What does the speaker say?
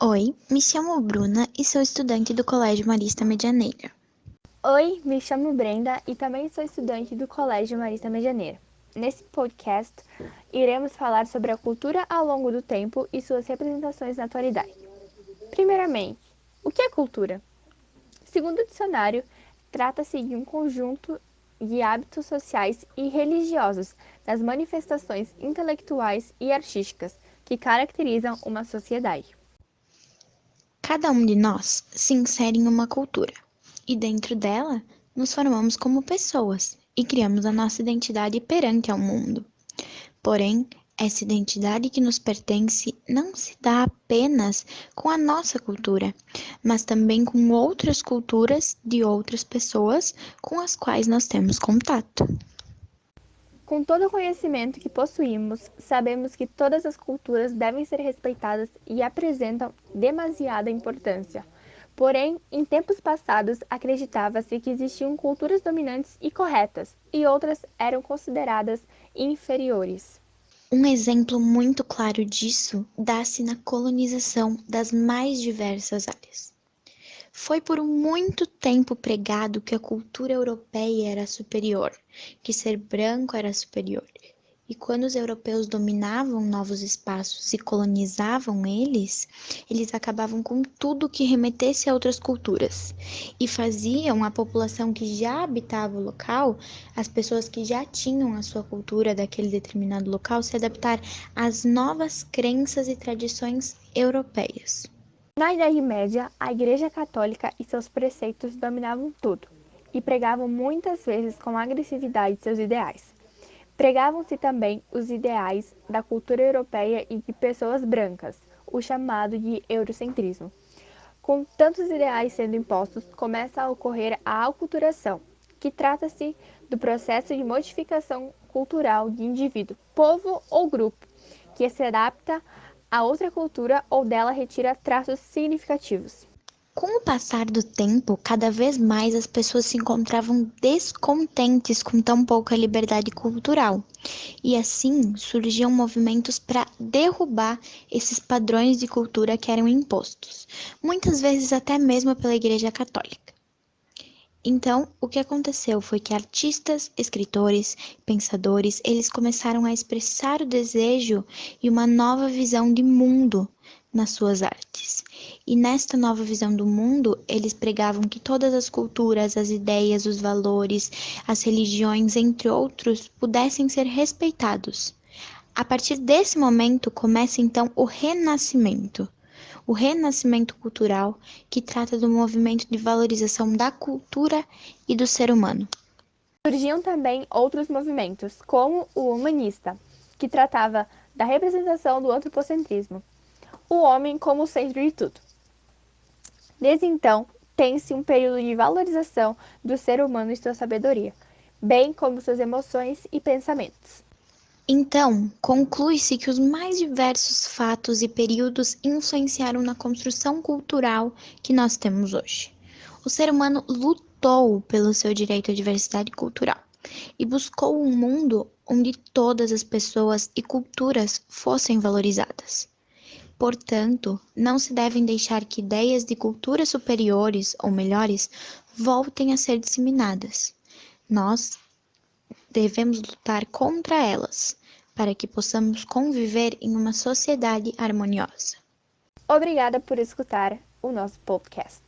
Oi, me chamo Bruna e sou estudante do Colégio Marista Medianeira. Oi, me chamo Brenda e também sou estudante do Colégio Marista Medianeira. Nesse podcast, iremos falar sobre a cultura ao longo do tempo e suas representações na atualidade. Primeiramente, o que é cultura? Segundo o dicionário, trata-se de um conjunto de hábitos sociais e religiosos das manifestações intelectuais e artísticas que caracterizam uma sociedade. Cada um de nós se insere em uma cultura e dentro dela nos formamos como pessoas e criamos a nossa identidade perante ao mundo. Porém, essa identidade que nos pertence não se dá apenas com a nossa cultura, mas também com outras culturas de outras pessoas com as quais nós temos contato. Com todo o conhecimento que possuímos, sabemos que todas as culturas devem ser respeitadas e apresentam demasiada importância. Porém, em tempos passados, acreditava-se que existiam culturas dominantes e corretas, e outras eram consideradas inferiores. Um exemplo muito claro disso dá-se na colonização das mais diversas áreas. Foi por muito tempo pregado que a cultura europeia era superior, que ser branco era superior, e quando os europeus dominavam novos espaços e colonizavam eles, eles acabavam com tudo que remetesse a outras culturas e faziam a população que já habitava o local, as pessoas que já tinham a sua cultura daquele determinado local, se adaptar às novas crenças e tradições europeias. Na Idade Média, a Igreja Católica e seus preceitos dominavam tudo e pregavam muitas vezes com agressividade seus ideais. Pregavam-se também os ideais da cultura europeia e de pessoas brancas, o chamado de eurocentrismo. Com tantos ideais sendo impostos, começa a ocorrer a aculturação, que trata-se do processo de modificação cultural de indivíduo, povo ou grupo, que se adapta a outra cultura ou dela retira traços significativos. Com o passar do tempo, cada vez mais as pessoas se encontravam descontentes com tão pouca liberdade cultural, e assim surgiam movimentos para derrubar esses padrões de cultura que eram impostos, muitas vezes até mesmo pela Igreja Católica. Então, o que aconteceu foi que artistas, escritores, pensadores, eles começaram a expressar o desejo e uma nova visão de mundo nas suas artes. E nesta nova visão do mundo, eles pregavam que todas as culturas, as ideias, os valores, as religiões, entre outros, pudessem ser respeitados. A partir desse momento começa então o renascimento. O renascimento cultural, que trata do movimento de valorização da cultura e do ser humano. Surgiam também outros movimentos, como o humanista, que tratava da representação do antropocentrismo, o homem como centro de tudo. Desde então, tem-se um período de valorização do ser humano e sua sabedoria, bem como suas emoções e pensamentos. Então, conclui-se que os mais diversos fatos e períodos influenciaram na construção cultural que nós temos hoje. O ser humano lutou pelo seu direito à diversidade cultural e buscou um mundo onde todas as pessoas e culturas fossem valorizadas. Portanto, não se devem deixar que ideias de culturas superiores ou melhores voltem a ser disseminadas. Nós devemos lutar contra elas, para que possamos conviver em uma sociedade harmoniosa. Obrigada por escutar o nosso podcast.